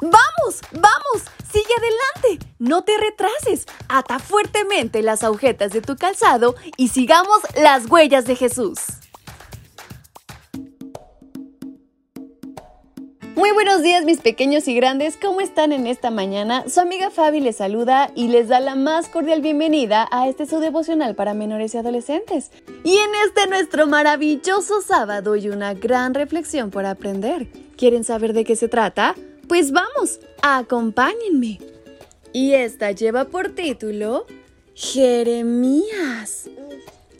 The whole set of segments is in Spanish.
¡Vamos! ¡Vamos! ¡Sigue adelante! No te retrases. Ata fuertemente las agujetas de tu calzado y sigamos las huellas de Jesús. Muy buenos días mis pequeños y grandes, ¿cómo están en esta mañana? Su amiga Fabi les saluda y les da la más cordial bienvenida a este su devocional para menores y adolescentes. Y en este nuestro maravilloso sábado y una gran reflexión por aprender. ¿Quieren saber de qué se trata? Pues vamos, acompáñenme. Y esta lleva por título Jeremías.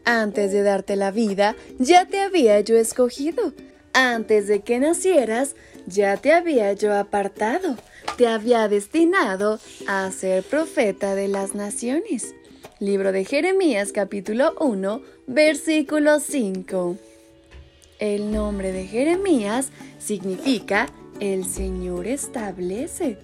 Antes de darte la vida, ya te había yo escogido. Antes de que nacieras, ya te había yo apartado. Te había destinado a ser profeta de las naciones. Libro de Jeremías capítulo 1, versículo 5. El nombre de Jeremías significa el Señor establece.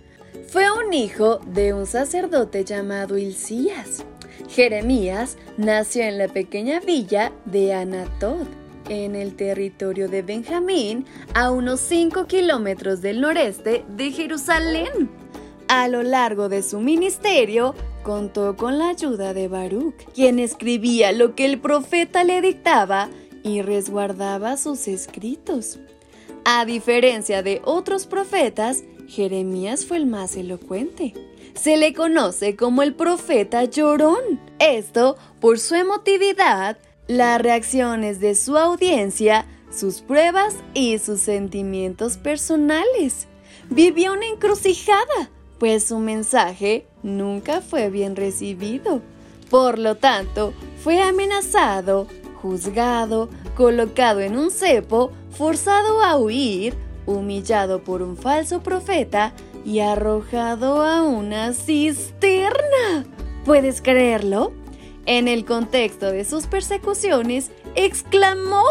Fue un hijo de un sacerdote llamado Hilcías. Jeremías nació en la pequeña villa de Anatot, en el territorio de Benjamín, a unos 5 kilómetros del noreste de Jerusalén. A lo largo de su ministerio, contó con la ayuda de Baruch, quien escribía lo que el profeta le dictaba y resguardaba sus escritos. A diferencia de otros profetas, Jeremías fue el más elocuente. Se le conoce como el profeta llorón. Esto por su emotividad, las reacciones de su audiencia, sus pruebas y sus sentimientos personales. Vivió una encrucijada, pues su mensaje nunca fue bien recibido. Por lo tanto, fue amenazado, juzgado, colocado en un cepo, forzado a huir, humillado por un falso profeta y arrojado a una cisterna. ¿Puedes creerlo? En el contexto de sus persecuciones, exclamó,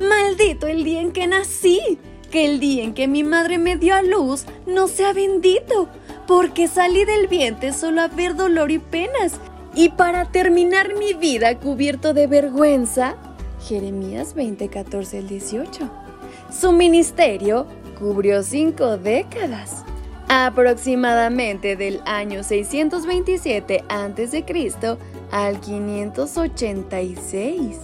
Maldito el día en que nací, que el día en que mi madre me dio a luz no sea bendito, porque salí del vientre solo a ver dolor y penas, y para terminar mi vida cubierto de vergüenza, Jeremías 20, 14 al 18. Su ministerio cubrió cinco décadas, aproximadamente del año 627 a.C. al 586.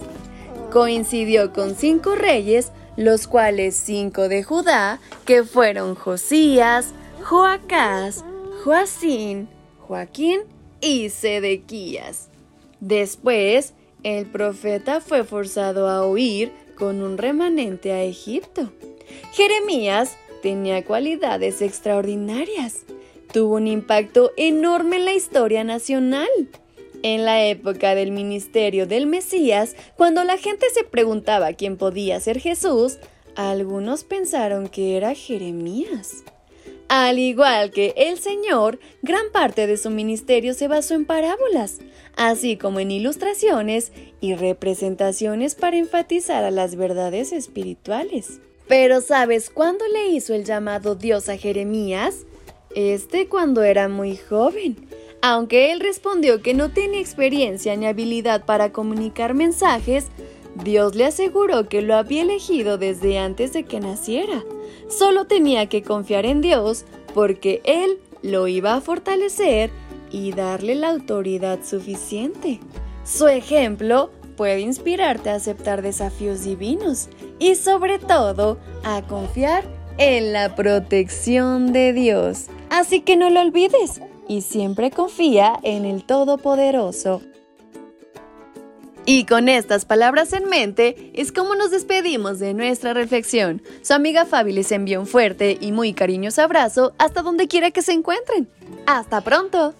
Coincidió con cinco reyes, los cuales cinco de Judá, que fueron Josías, Joacás, Joacín, Joaquín y Sedequías. Después, el profeta fue forzado a huir con un remanente a Egipto. Jeremías tenía cualidades extraordinarias. Tuvo un impacto enorme en la historia nacional. En la época del ministerio del Mesías, cuando la gente se preguntaba quién podía ser Jesús, algunos pensaron que era Jeremías. Al igual que el Señor, gran parte de su ministerio se basó en parábolas, así como en ilustraciones y representaciones para enfatizar a las verdades espirituales. Pero ¿sabes cuándo le hizo el llamado Dios a Jeremías? Este cuando era muy joven. Aunque él respondió que no tenía experiencia ni habilidad para comunicar mensajes, Dios le aseguró que lo había elegido desde antes de que naciera. Solo tenía que confiar en Dios porque Él lo iba a fortalecer y darle la autoridad suficiente. Su ejemplo puede inspirarte a aceptar desafíos divinos y sobre todo a confiar en la protección de Dios. Así que no lo olvides y siempre confía en el Todopoderoso. Y con estas palabras en mente es como nos despedimos de nuestra reflexión. Su amiga Fabi les envía un fuerte y muy cariñoso abrazo hasta donde quiera que se encuentren. ¡Hasta pronto!